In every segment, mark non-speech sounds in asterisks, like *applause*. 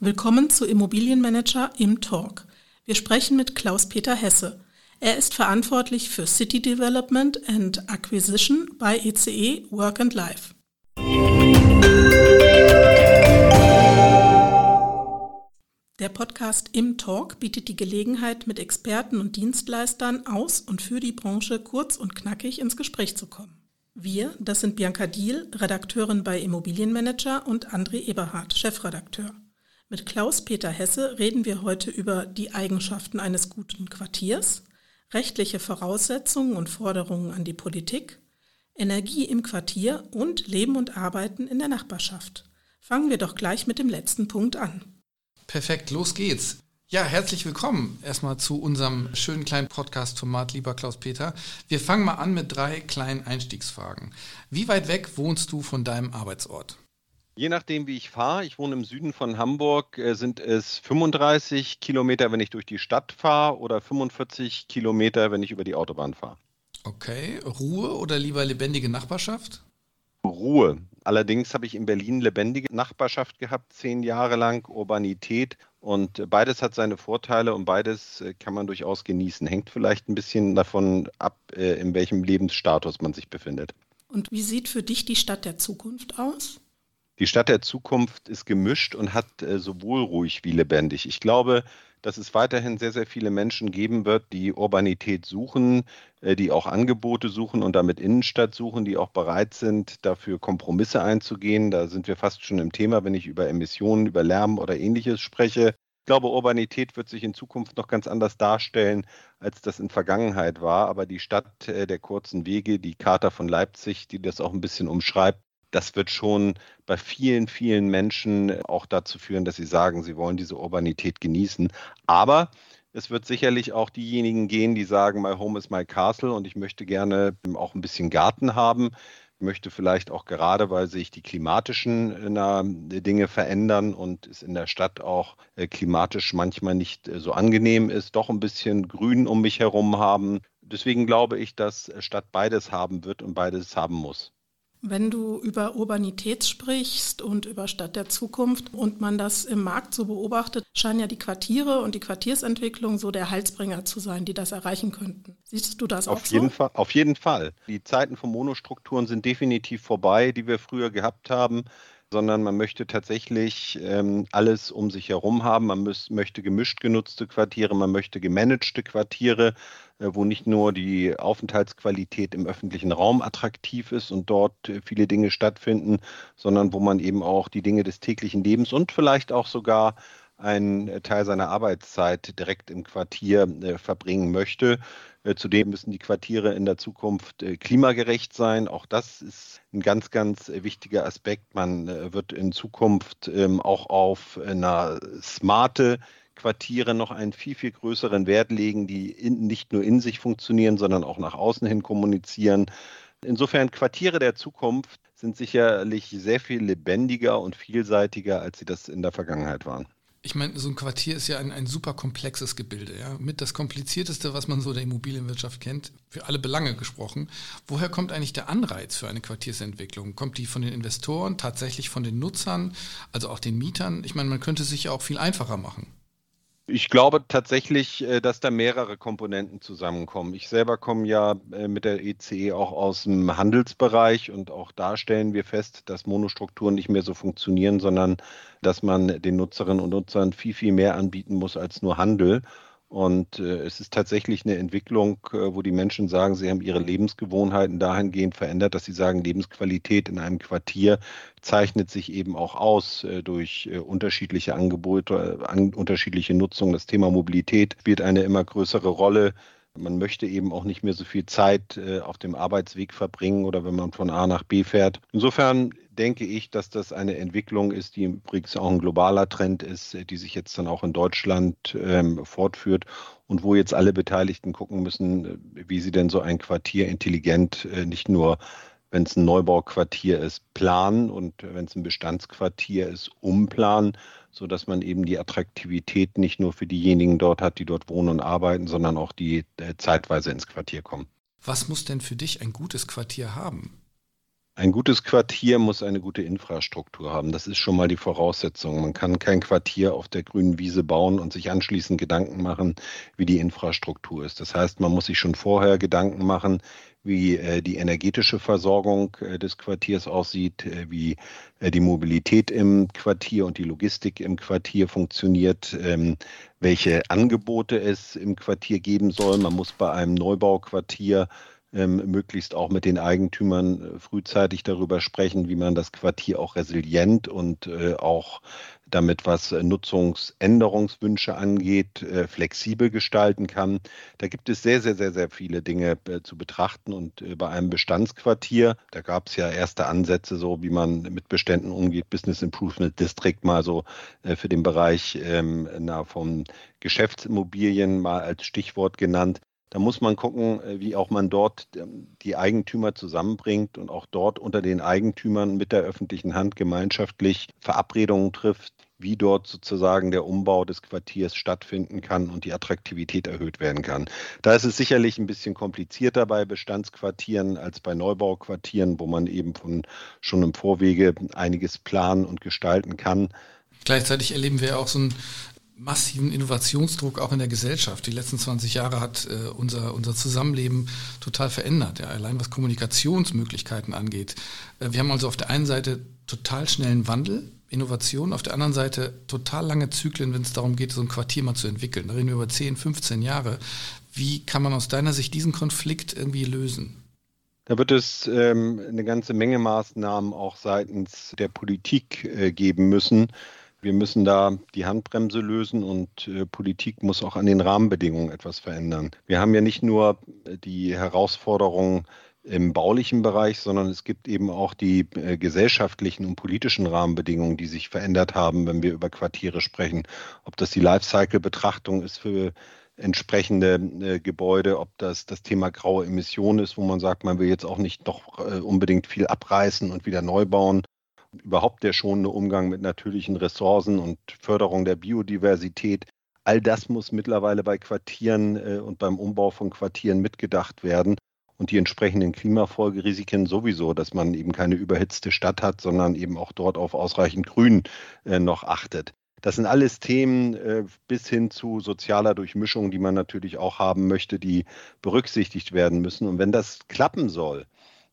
Willkommen zu Immobilienmanager im Talk. Wir sprechen mit Klaus-Peter Hesse. Er ist verantwortlich für City Development and Acquisition bei ECE e Work and Life. Der Podcast Im Talk bietet die Gelegenheit, mit Experten und Dienstleistern aus und für die Branche kurz und knackig ins Gespräch zu kommen. Wir, das sind Bianca Diel, Redakteurin bei Immobilienmanager und André Eberhardt, Chefredakteur. Mit Klaus-Peter Hesse reden wir heute über die Eigenschaften eines guten Quartiers, rechtliche Voraussetzungen und Forderungen an die Politik, Energie im Quartier und Leben und Arbeiten in der Nachbarschaft. Fangen wir doch gleich mit dem letzten Punkt an. Perfekt, los geht's. Ja, herzlich willkommen erstmal zu unserem schönen kleinen Podcast-Format, lieber Klaus-Peter. Wir fangen mal an mit drei kleinen Einstiegsfragen. Wie weit weg wohnst du von deinem Arbeitsort? Je nachdem, wie ich fahre, ich wohne im Süden von Hamburg, äh, sind es 35 Kilometer, wenn ich durch die Stadt fahre oder 45 Kilometer, wenn ich über die Autobahn fahre. Okay, Ruhe oder lieber lebendige Nachbarschaft? Ruhe. Allerdings habe ich in Berlin lebendige Nachbarschaft gehabt, zehn Jahre lang, Urbanität. Und beides hat seine Vorteile und beides äh, kann man durchaus genießen. Hängt vielleicht ein bisschen davon ab, äh, in welchem Lebensstatus man sich befindet. Und wie sieht für dich die Stadt der Zukunft aus? Die Stadt der Zukunft ist gemischt und hat äh, sowohl ruhig wie lebendig. Ich glaube, dass es weiterhin sehr, sehr viele Menschen geben wird, die Urbanität suchen, äh, die auch Angebote suchen und damit Innenstadt suchen, die auch bereit sind, dafür Kompromisse einzugehen. Da sind wir fast schon im Thema, wenn ich über Emissionen, über Lärm oder ähnliches spreche. Ich glaube, Urbanität wird sich in Zukunft noch ganz anders darstellen, als das in Vergangenheit war. Aber die Stadt äh, der kurzen Wege, die Charta von Leipzig, die das auch ein bisschen umschreibt, das wird schon bei vielen, vielen Menschen auch dazu führen, dass sie sagen, sie wollen diese Urbanität genießen. Aber es wird sicherlich auch diejenigen gehen, die sagen, my home is my castle und ich möchte gerne auch ein bisschen Garten haben. Ich möchte vielleicht auch gerade, weil sich die klimatischen äh, Dinge verändern und es in der Stadt auch äh, klimatisch manchmal nicht äh, so angenehm ist, doch ein bisschen Grün um mich herum haben. Deswegen glaube ich, dass Stadt beides haben wird und beides haben muss. Wenn du über Urbanität sprichst und über Stadt der Zukunft und man das im Markt so beobachtet, scheinen ja die Quartiere und die Quartiersentwicklung so der Halsbringer zu sein, die das erreichen könnten. Siehst du das auf auch jeden so? Fall, auf jeden Fall. Die Zeiten von Monostrukturen sind definitiv vorbei, die wir früher gehabt haben sondern man möchte tatsächlich ähm, alles um sich herum haben. Man muss, möchte gemischt genutzte Quartiere, man möchte gemanagte Quartiere, wo nicht nur die Aufenthaltsqualität im öffentlichen Raum attraktiv ist und dort äh, viele Dinge stattfinden, sondern wo man eben auch die Dinge des täglichen Lebens und vielleicht auch sogar einen äh, Teil seiner Arbeitszeit direkt im Quartier äh, verbringen möchte. Äh, zudem müssen die Quartiere in der Zukunft klimagerecht sein. Auch das ist ein ganz, ganz wichtiger Aspekt. Man wird in Zukunft ähm, auch auf eine smarte Quartiere noch einen viel, viel größeren Wert legen, die in, nicht nur in sich funktionieren, sondern auch nach außen hin kommunizieren. Insofern Quartiere der Zukunft sind sicherlich sehr viel lebendiger und vielseitiger, als sie das in der Vergangenheit waren ich meine, so ein Quartier ist ja ein, ein super komplexes Gebilde. Ja? Mit das komplizierteste, was man so der Immobilienwirtschaft kennt, für alle Belange gesprochen. Woher kommt eigentlich der Anreiz für eine Quartiersentwicklung? Kommt die von den Investoren, tatsächlich von den Nutzern, also auch den Mietern? Ich meine, man könnte sich ja auch viel einfacher machen. Ich glaube tatsächlich, äh, dass da mehrere Komponenten zusammenkommen. Ich selber komme ja äh, mit der ECE auch aus dem Handelsbereich und auch da stellen wir fest, dass Monostrukturen nicht mehr so funktionieren, sondern dass man den Nutzerinnen und Nutzern viel, viel mehr anbieten muss als nur Handel. Und äh, es ist tatsächlich eine Entwicklung, äh, wo die Menschen sagen, sie haben ihre Lebensgewohnheiten dahingehend verändert, dass sie sagen, Lebensqualität in einem Quartier zeichnet sich eben auch aus äh, durch äh, unterschiedliche Angebote, an, unterschiedliche Nutzung. Das Thema Mobilität spielt eine immer größere Rolle. Man möchte eben auch nicht mehr so viel Zeit äh, auf dem Arbeitsweg verbringen oder wenn man von A nach B fährt. Insofern denke ich, dass das eine Entwicklung ist, die übrigens auch ein globaler Trend ist, äh, die sich jetzt dann auch in Deutschland ähm, fortführt und wo jetzt alle Beteiligten gucken müssen, äh, wie sie denn so ein Quartier intelligent äh, nicht nur wenn es ein Neubauquartier ist, planen und wenn es ein Bestandsquartier ist, umplanen, sodass man eben die Attraktivität nicht nur für diejenigen dort hat, die dort wohnen und arbeiten, sondern auch die äh, zeitweise ins Quartier kommen. Was muss denn für dich ein gutes Quartier haben? Ein gutes Quartier muss eine gute Infrastruktur haben. Das ist schon mal die Voraussetzung. Man kann kein Quartier auf der grünen Wiese bauen und sich anschließend Gedanken machen, wie die Infrastruktur ist. Das heißt, man muss sich schon vorher Gedanken machen, wie äh, die energetische Versorgung äh, des Quartiers aussieht, äh, wie die Mobilität im Quartier und die Logistik im Quartier funktioniert, ähm, welche Angebote es im Quartier geben soll. Man muss bei einem Neubauquartier ähm, möglichst auch mit den Eigentümern äh, frühzeitig darüber sprechen, wie man das Quartier auch resilient und äh, auch damit, was äh, Nutzungsänderungswünsche angeht, äh, flexibel gestalten kann. Da gibt es sehr, sehr, sehr, sehr viele Dinge äh, zu betrachten. Und äh, bei einem Bestandsquartier, da gab es ja erste Ansätze, so wie man mit Beständen umgeht, Business Improvement District mal so für den Bereich ähm, na, von Geschäftsimmobilien mal als Stichwort genannt. Da muss man gucken, äh, wie auch man dort ähm, die Eigentümer zusammenbringt und auch dort unter den Eigentümern mit der öffentlichen Hand gemeinschaftlich Verabredungen trifft, wie dort sozusagen der Umbau des Quartiers stattfinden kann und die Attraktivität erhöht werden kann. Da ist es sicherlich ein bisschen komplizierter bei Bestandsquartieren als bei Neubauquartieren, wo man eben von schon im Vorwege einiges planen und gestalten kann. Gleichzeitig erleben wir auch so ein massiven Innovationsdruck auch in der Gesellschaft. Die letzten 20 Jahre hat äh, unser, unser Zusammenleben total verändert, ja, allein was Kommunikationsmöglichkeiten angeht. Äh, wir haben also auf der einen Seite total schnellen Wandel, Innovation, auf der anderen Seite total lange Zyklen, wenn es darum geht, so ein Quartier mal zu entwickeln. Da reden wir über 10, 15 Jahre. Wie kann man aus deiner Sicht diesen Konflikt irgendwie lösen? Da wird es ähm, eine ganze Menge Maßnahmen auch seitens der Politik äh, geben müssen, wir müssen da die Handbremse lösen und äh, Politik muss auch an den Rahmenbedingungen etwas verändern. Wir haben ja nicht nur äh, die Herausforderungen im baulichen Bereich, sondern es gibt eben auch die äh, gesellschaftlichen und politischen Rahmenbedingungen, die sich verändert haben, wenn wir über Quartiere sprechen. Ob das die Lifecycle-Betrachtung ist für entsprechende äh, Gebäude, ob das das Thema graue Emissionen ist, wo man sagt, man will jetzt auch nicht noch äh, unbedingt viel abreißen und wieder neu bauen, überhaupt der schonende Umgang mit natürlichen Ressourcen und Förderung der Biodiversität. All das muss mittlerweile bei Quartieren äh, und beim Umbau von Quartieren mitgedacht werden und die entsprechenden Klimafolgerisiken sowieso, dass man eben keine überhitzte Stadt hat, sondern eben auch dort auf ausreichend Grün äh, noch achtet. Das sind alles Themen äh, bis hin zu sozialer Durchmischung, die man natürlich auch haben möchte, die berücksichtigt werden müssen. Und wenn das klappen soll,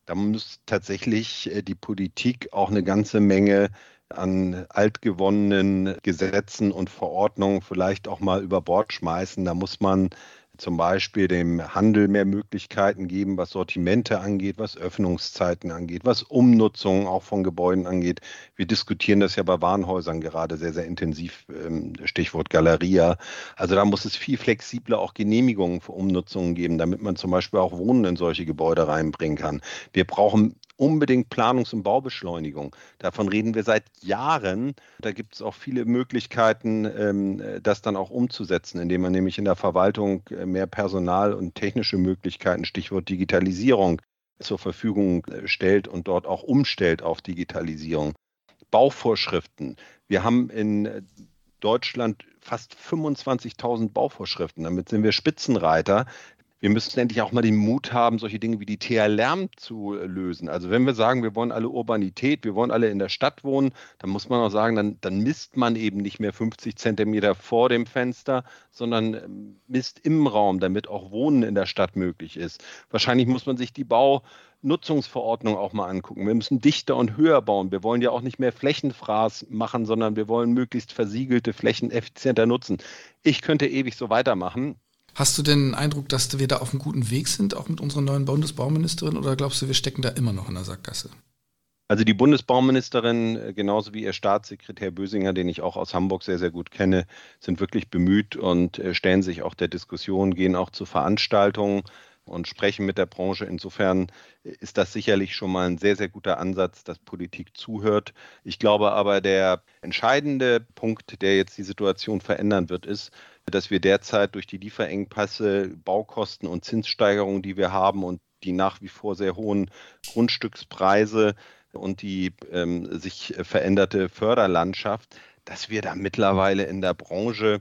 da muss tatsächlich äh, die Politik auch eine ganze Menge an altgewonnenen Gesetzen und Verordnungen vielleicht auch mal über Bord schmeißen. Da muss man zum Beispiel dem Handel mehr Möglichkeiten geben, was Sortimente angeht, was Öffnungszeiten angeht, was Umnutzung auch von Gebäuden angeht. Wir diskutieren das ja bei Warenhäusern gerade sehr, sehr intensiv, ähm, Stichwort Galeria. Also da muss es viel flexibler auch Genehmigungen für Umnutzungen geben, damit man zum Beispiel auch Wohnen in solche Gebäude reinbringen kann. Wir brauchen unbedingt Planungs- und Baubeschleunigung. Davon reden wir seit Jahren. Da gibt es auch viele Möglichkeiten, ähm, das dann auch umzusetzen, indem man nämlich in der Verwaltung äh, mehr Personal und technische Möglichkeiten, Stichwort Digitalisierung, zur Verfügung äh, stellt und dort auch umstellt auf Digitalisierung. Bauvorschriften. Wir haben in Deutschland fast 25.000 Bauvorschriften. Damit sind wir Spitzenreiter wir müssen endlich auch mal den Mut haben, solche Dinge wie die TH-Lärm zu lösen. Also wenn wir sagen, wir wollen alle Urbanität, wir wollen alle in der Stadt wohnen, dann muss man auch sagen, dann, dann misst man eben nicht mehr 50 Zentimeter vor dem Fenster, sondern ähm, misst im Raum, damit auch Wohnen in der Stadt möglich ist. Wahrscheinlich muss man sich die Baunutzungsverordnung auch mal angucken. Wir müssen dichter und höher bauen. Wir wollen ja auch nicht mehr Flächenfraß machen, sondern wir wollen möglichst versiegelte Flächen effizienter nutzen. Ich könnte ewig so weitermachen. Hast du denn den Eindruck, dass wir da auf einem guten Weg sind, auch mit unserer neuen Bundesbauministerin, oder glaubst du, wir stecken da immer noch in der Sackgasse? Also die Bundesbauministerin, äh, genauso wie ihr Staatssekretär Bösinger, den ich auch aus Hamburg sehr, sehr gut kenne, sind wirklich bemüht und äh, stellen sich auch der Diskussion, gehen auch zu Veranstaltungen und sprechen mit der Branche. Insofern äh, ist das sicherlich schon mal ein sehr, sehr guter Ansatz, dass Politik zuhört. Ich glaube aber, der entscheidende Punkt, der jetzt die Situation verändern wird, ist, dass wir derzeit durch die Lieferengpässe, Baukosten und Zinssteigerungen, die wir haben und die nach wie vor sehr hohen Grundstückspreise und die ähm, sich veränderte Förderlandschaft, dass wir da mittlerweile in der Branche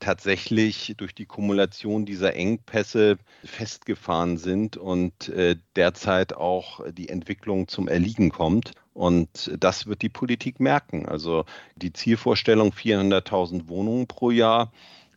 tatsächlich durch die Kumulation dieser Engpässe festgefahren sind und äh, derzeit auch die Entwicklung zum Erliegen kommt. Und das wird die Politik merken. Also die Zielvorstellung 400.000 Wohnungen pro Jahr,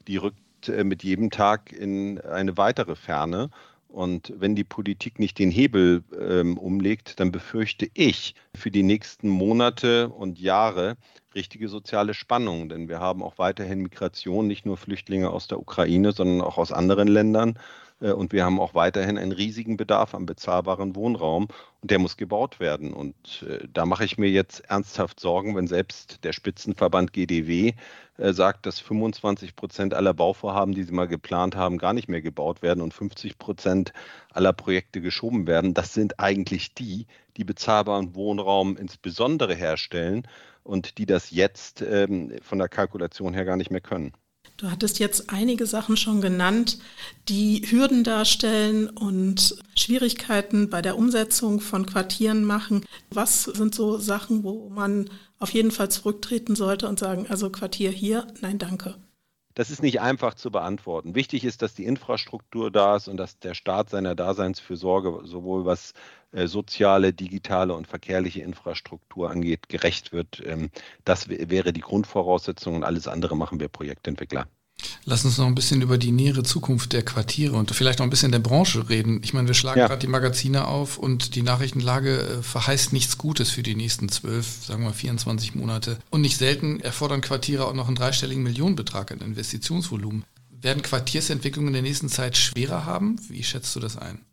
die rückt äh, mit jedem Tag in eine weitere Ferne. Und wenn die Politik nicht den Hebel ähm, umlegt, dann befürchte ich für die nächsten Monate und Jahre richtige soziale Spannungen. Denn wir haben auch weiterhin Migration, nicht nur Flüchtlinge aus der Ukraine, sondern auch aus anderen Ländern. Äh, und wir haben auch weiterhin einen riesigen Bedarf an bezahlbaren Wohnraum und der muss gebaut werden. Und äh, da mache ich mir jetzt ernsthaft Sorgen, wenn selbst der Spitzenverband GDW äh, sagt, dass 25 Prozent aller Bauvorhaben, die sie mal geplant haben, gar nicht mehr gebaut werden und 50 Prozent aller Projekte geschoben werden. Das sind eigentlich die, die bezahlbaren Wohnraum insbesondere herstellen und die das jetzt ähm, von der Kalkulation her gar nicht mehr können. Du hattest jetzt einige Sachen schon genannt, die Hürden darstellen und Schwierigkeiten bei der Umsetzung von Quartieren machen. Was sind so Sachen, wo man auf jeden Fall zurücktreten sollte und sagen, also Quartier hier, nein, danke? Das ist nicht einfach zu beantworten. Wichtig ist, dass die Infrastruktur da ist und dass der Staat seiner Daseinsfürsorge sowohl was äh, soziale, digitale und verkehrliche Infrastruktur angeht, gerecht wird. Ähm, das wäre die Grundvoraussetzung und alles andere machen wir Projektentwickler. Lass uns noch ein bisschen über die nähere Zukunft der Quartiere und vielleicht noch ein bisschen der Branche reden. Ich meine, wir schlagen ja. gerade die Magazine auf und die Nachrichtenlage äh, verheißt nichts Gutes für die nächsten zwölf, sagen wir 24 Monate. Und nicht selten erfordern Quartiere auch noch einen dreistelligen Millionenbetrag an Investitionsvolumen. Werden Quartiersentwicklungen in der nächsten Zeit schwerer haben? Wie schätzt du das ein?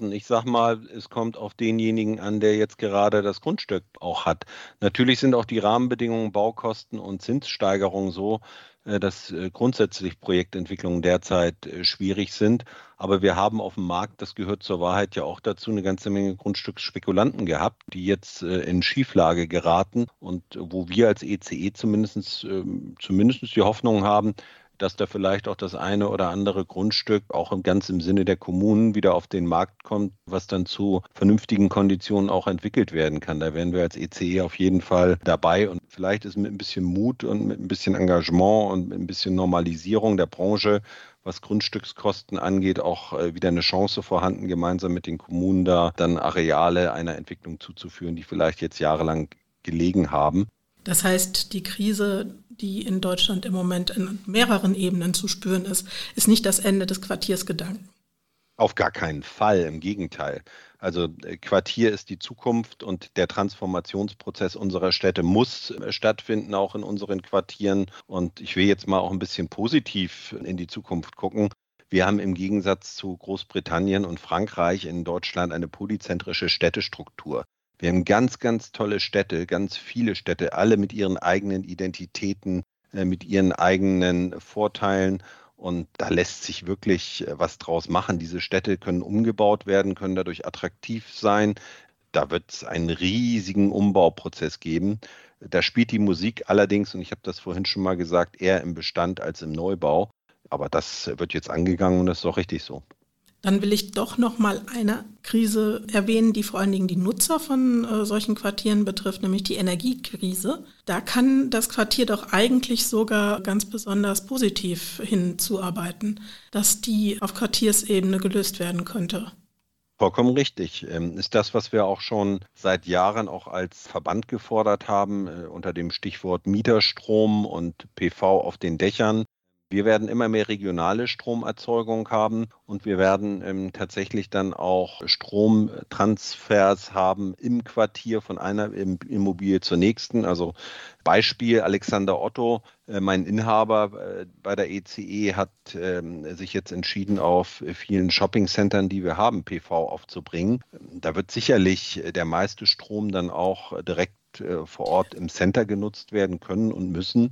Ich sag mal, es kommt auf denjenigen an, der jetzt gerade das Grundstück auch hat. Natürlich sind auch die Rahmenbedingungen, Baukosten und Zinssteigerungen so, dass äh, grundsätzlich Projektentwicklungen derzeit äh, schwierig sind. Aber wir haben auf dem Markt, das gehört zur Wahrheit ja auch dazu, eine ganze Menge Grundstücksspekulanten gehabt, die jetzt in Schieflage geraten und wo wir als ECE zumindest, ähm, zumindest die Hoffnung haben, dass da vielleicht auch das eine oder andere Grundstück auch im ganz im Sinne der Kommunen wieder auf den Markt kommt, was dann zu vernünftigen Konditionen auch entwickelt werden kann. Da wären wir als ECE e auf jeden Fall dabei und vielleicht ist mit ein bisschen Mut und mit ein bisschen Engagement und mit ein bisschen Normalisierung der Branche was Grundstückskosten angeht, auch äh, wieder eine Chance vorhanden, gemeinsam mit den Kommunen da dann Areale einer Entwicklung zuzuführen, die vielleicht jetzt jahrelang gelegen haben. Das heißt, die Krise, die in Deutschland im Moment in mehreren Ebenen zu spüren ist, ist nicht das Ende des Quartiersgedanken. Auf gar keinen Fall, im Gegenteil. Also äh, Quartier ist die Zukunft und der Transformationsprozess unserer Städte muss äh, stattfinden, auch in unseren Quartieren. Und ich will jetzt mal auch ein bisschen positiv in die Zukunft gucken. Wir haben im Gegensatz zu Großbritannien und Frankreich in Deutschland eine polyzentrische Städtestruktur. Wir haben ganz, ganz tolle Städte, ganz viele Städte, alle mit ihren eigenen Identitäten, äh, mit ihren eigenen Vorteilen. Und da lässt sich wirklich äh, was draus machen. Diese Städte können umgebaut werden, können dadurch attraktiv sein. Da wird es einen riesigen Umbauprozess geben. Da spielt die Musik allerdings, und ich habe das vorhin schon mal gesagt, eher im Bestand als im Neubau. Aber das wird jetzt angegangen und das ist auch richtig so. Dann will ich doch noch mal eine Krise erwähnen, die vor allen Dingen die Nutzer von äh, solchen Quartieren betrifft, nämlich die Energiekrise. Da kann das Quartier doch eigentlich sogar ganz besonders positiv hinzuarbeiten, dass die auf Quartiersebene gelöst werden könnte. Vollkommen richtig. Ähm, ist das, was wir auch schon seit Jahren auch als Verband gefordert haben, äh, unter dem Stichwort Mieterstrom und PV auf den Dächern. Wir werden immer mehr regionale Stromerzeugung haben und wir werden ähm, tatsächlich dann auch Stromtransfers haben im Quartier von einer Immobilie zur nächsten. Also Beispiel Alexander Otto, äh, mein Inhaber äh, bei der ECE, e hat äh, sich jetzt entschieden, auf vielen Shoppingcentern, die wir haben, PV aufzubringen. Da wird sicherlich der meiste Strom dann auch direkt äh, vor Ort im Center genutzt werden können und müssen.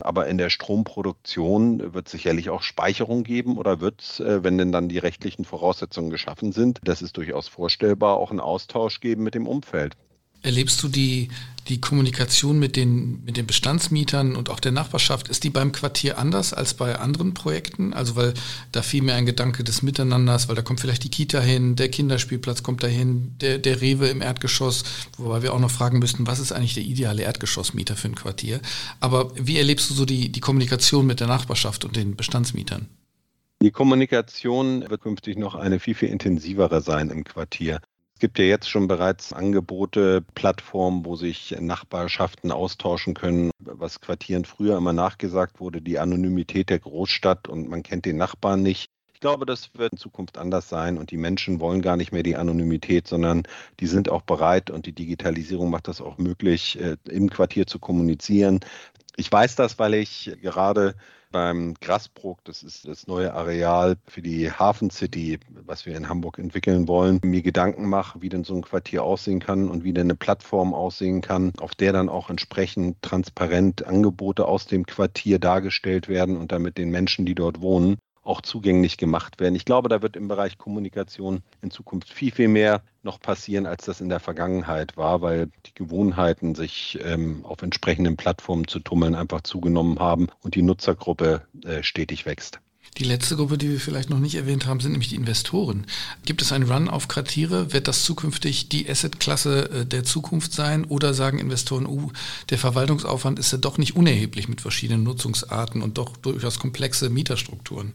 Aber in der Stromproduktion wird es sicherlich auch Speicherung geben oder wird es, äh, wenn denn dann die rechtlichen Voraussetzungen geschaffen sind, das ist durchaus vorstellbar, auch einen Austausch geben mit dem Umfeld. Erlebst du die, Die Kommunikation mit den, mit den Bestandsmietern und auch der Nachbarschaft, ist die beim Quartier anders als bei anderen Projekten? Also weil da fiel mir ein Gedanke des Miteinanders, weil da kommt vielleicht die Kita hin, der Kinderspielplatz kommt dahin, der, der Rewe im Erdgeschoss, wobei wir auch noch fragen müssten, was ist eigentlich der ideale Erdgeschossmieter für ein Quartier? Aber wie erlebst du so die, die Kommunikation mit der Nachbarschaft und den Bestandsmietern? Die Kommunikation wird künftig noch eine viel, viel intensivere sein im Quartier. Es gibt ja jetzt schon bereits Angebote, Plattformen, wo sich Nachbarschaften austauschen können, was Quartieren früher immer nachgesagt wurde, die Anonymität der Großstadt und man kennt den Nachbarn nicht. Ich glaube, das wird in Zukunft anders sein und die Menschen wollen gar nicht mehr die Anonymität, sondern die sind auch bereit und die Digitalisierung macht das auch möglich, äh, im Quartier zu kommunizieren. Ich weiß das, weil ich gerade beim Grasbrook, das ist das neue Areal für die Hafen City, was wir in Hamburg entwickeln wollen, mir Gedanken mache, wie denn so ein Quartier aussehen kann und wie denn eine Plattform aussehen kann, auf der dann auch entsprechend transparent Angebote aus dem Quartier dargestellt werden und damit den Menschen, die dort wohnen, auch zugänglich gemacht werden. Ich glaube, da wird im Bereich Kommunikation in Zukunft viel, viel mehr noch passieren, als das in der Vergangenheit war, weil die Gewohnheiten, sich ähm, auf entsprechenden Plattformen zu tummeln, einfach zugenommen haben und die Nutzergruppe äh, stetig wächst. Die letzte Gruppe, die wir vielleicht noch nicht erwähnt haben, sind nämlich die Investoren. Gibt es einen Run auf Quartiere? Wird das zukünftig die Assetklasse äh, der Zukunft sein? Oder sagen Investoren, uh, der Verwaltungsaufwand ist ja doch nicht unerheblich mit verschiedenen Nutzungsarten und doch durchaus komplexe Mieterstrukturen?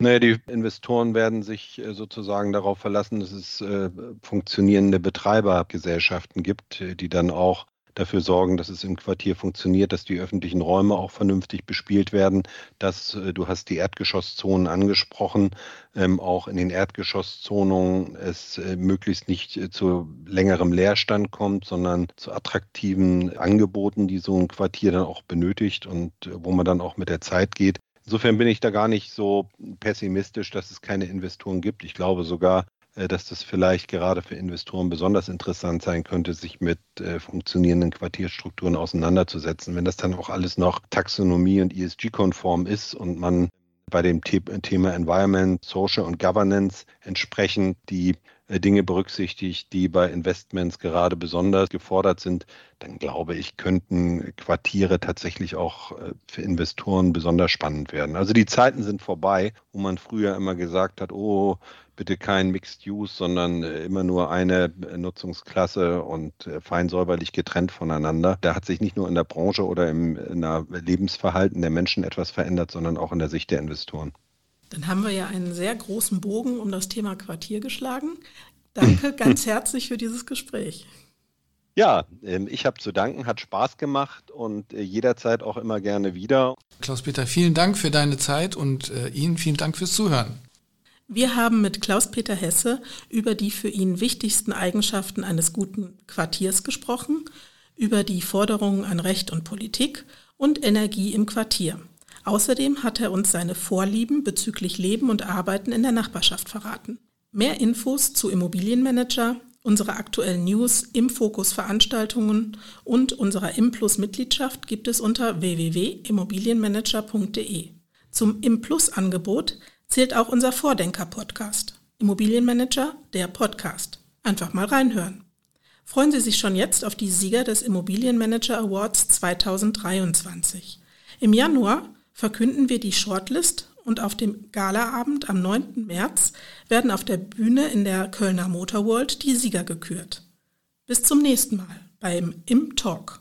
Naja, die Investoren werden sich äh, sozusagen darauf verlassen, dass es äh, funktionierende Betreibergesellschaften gibt, äh, die dann auch dafür sorgen, dass es im Quartier funktioniert, dass die öffentlichen Räume auch vernünftig bespielt werden, dass du hast die Erdgeschosszonen angesprochen, ähm, auch in den Erdgeschosszonen es möglichst nicht zu längerem Leerstand kommt, sondern zu attraktiven Angeboten, die so ein Quartier dann auch benötigt und wo man dann auch mit der Zeit geht. Insofern bin ich da gar nicht so pessimistisch, dass es keine Investoren gibt. Ich glaube sogar, äh, dass das vielleicht gerade für Investoren besonders interessant sein könnte, sich mit äh, funktionierenden Quartierstrukturen auseinanderzusetzen. Wenn das dann auch alles noch Taxonomie und ESG-konform ist und man bei dem Thema Environment, Social und Governance entsprechend die Dinge berücksichtigt, die bei Investments gerade besonders gefordert sind, dann glaube ich, könnten Quartiere tatsächlich auch äh, für Investoren besonders spannend werden. Also die Zeiten sind vorbei, wo man früher immer gesagt hat, oh, bitte kein Mixed Use, sondern äh, immer nur eine Nutzungsklasse und fein säuberlich getrennt voneinander. Da hat sich nicht nur in der Branche oder im Lebensverhalten der Menschen etwas verändert, sondern auch in der Sicht der Investoren. Dann haben wir ja einen sehr großen Bogen um das Thema Quartier geschlagen. Danke *clears throat* ganz herzlich für dieses Gespräch. Ja, ähm, ich habe zu danken, hat Spaß gemacht und äh, jederzeit auch immer gerne wieder. Klaus-Peter, vielen Dank für deine Zeit und äh, Ihnen vielen Dank fürs Zuhören. Wir haben mit Klaus-Peter Hesse über die für ihn wichtigsten Eigenschaften eines guten Quartiers gesprochen, über die Forderungen an Recht und Politik und Energie im Quartier. Außerdem hat er uns seine Vorlieben bezüglich Leben und Arbeiten in der Nachbarschaft verraten. Mehr Infos zu Immobilienmanager, unsere aktuellen News, im Fokus Veranstaltungen und unserer Implus Mitgliedschaft gibt es unter www.immobilienmanager.de. Zum Implus Angebot zählt auch unser Vordenker Podcast. Immobilienmanager, der Podcast. Einfach mal reinhören. Freuen Sie sich schon jetzt auf die Sieger des Immobilienmanager Awards 2023. Im Januar verkünden wir die Shortlist und auf dem Galaabend am 9. März werden auf der Bühne in der Kölner Motor World die Sieger gekürt. Bis zum nächsten Mal beim Im Talk.